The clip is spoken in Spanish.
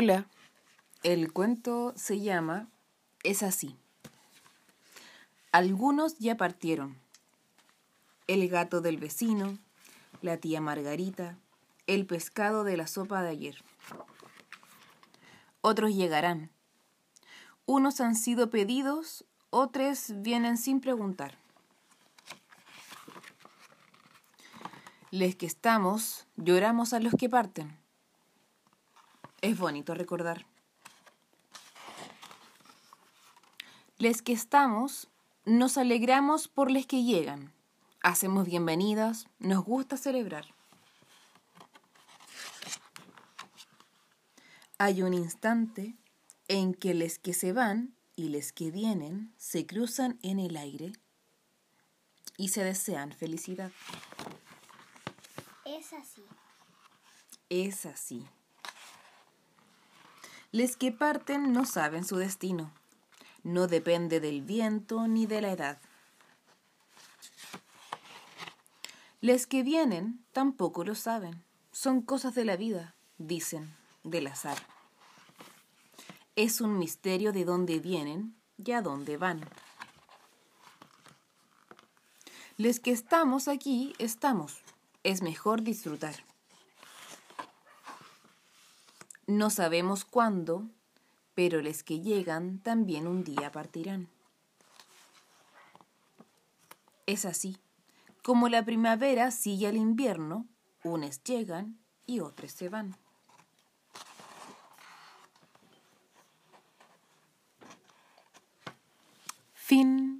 Hola, el cuento se llama Es así. Algunos ya partieron. El gato del vecino, la tía Margarita, el pescado de la sopa de ayer. Otros llegarán. Unos han sido pedidos, otros vienen sin preguntar. Les que estamos, lloramos a los que parten. Es bonito recordar. Les que estamos, nos alegramos por les que llegan. Hacemos bienvenidas, nos gusta celebrar. Hay un instante en que les que se van y les que vienen se cruzan en el aire y se desean felicidad. Es así. Es así. Les que parten no saben su destino. No depende del viento ni de la edad. Les que vienen tampoco lo saben. Son cosas de la vida, dicen, del azar. Es un misterio de dónde vienen y a dónde van. Les que estamos aquí, estamos. Es mejor disfrutar. No sabemos cuándo, pero los que llegan también un día partirán. Es así, como la primavera sigue al invierno, unos llegan y otros se van. Fin.